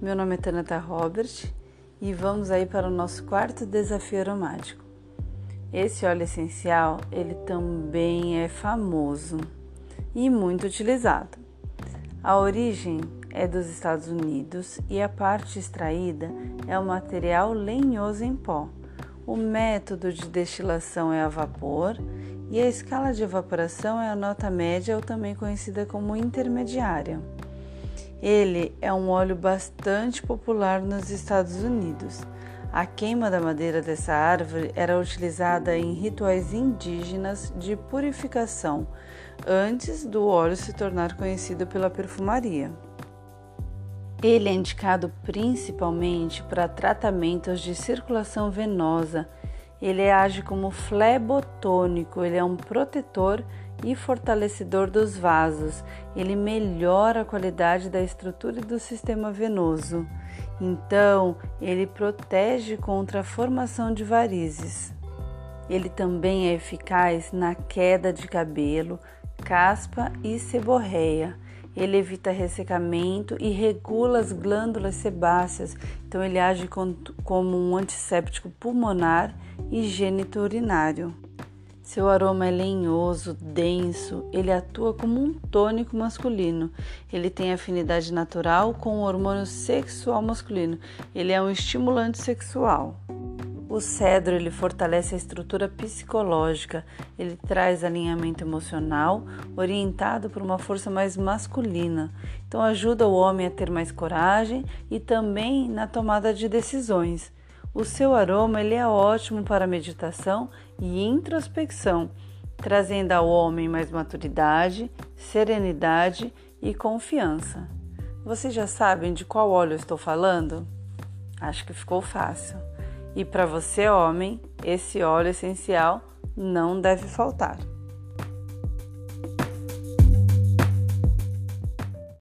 Meu nome é Tanata Robert e vamos aí para o nosso quarto desafio aromático. Esse óleo essencial, ele também é famoso e muito utilizado. A origem é dos Estados Unidos e a parte extraída é o material lenhoso em pó. O método de destilação é a vapor e a escala de evaporação é a nota média ou também conhecida como intermediária. Ele é um óleo bastante popular nos Estados Unidos. A queima da madeira dessa árvore era utilizada em rituais indígenas de purificação, antes do óleo se tornar conhecido pela perfumaria. Ele é indicado principalmente para tratamentos de circulação venosa. Ele age como flebotônico, ele é um protetor e fortalecedor dos vasos. Ele melhora a qualidade da estrutura e do sistema venoso. Então, ele protege contra a formação de varizes. Ele também é eficaz na queda de cabelo, caspa e seborreia. Ele evita ressecamento e regula as glândulas sebáceas, então ele age como um antisséptico pulmonar e geniturinário. Seu aroma é lenhoso, denso, ele atua como um tônico masculino. Ele tem afinidade natural com o hormônio sexual masculino. Ele é um estimulante sexual. O cedro ele fortalece a estrutura psicológica, ele traz alinhamento emocional orientado por uma força mais masculina. Então ajuda o homem a ter mais coragem e também na tomada de decisões. O seu aroma ele é ótimo para meditação e introspecção, trazendo ao homem mais maturidade, serenidade e confiança. Vocês já sabem de qual óleo eu estou falando? Acho que ficou fácil. E para você, homem, esse óleo essencial não deve faltar.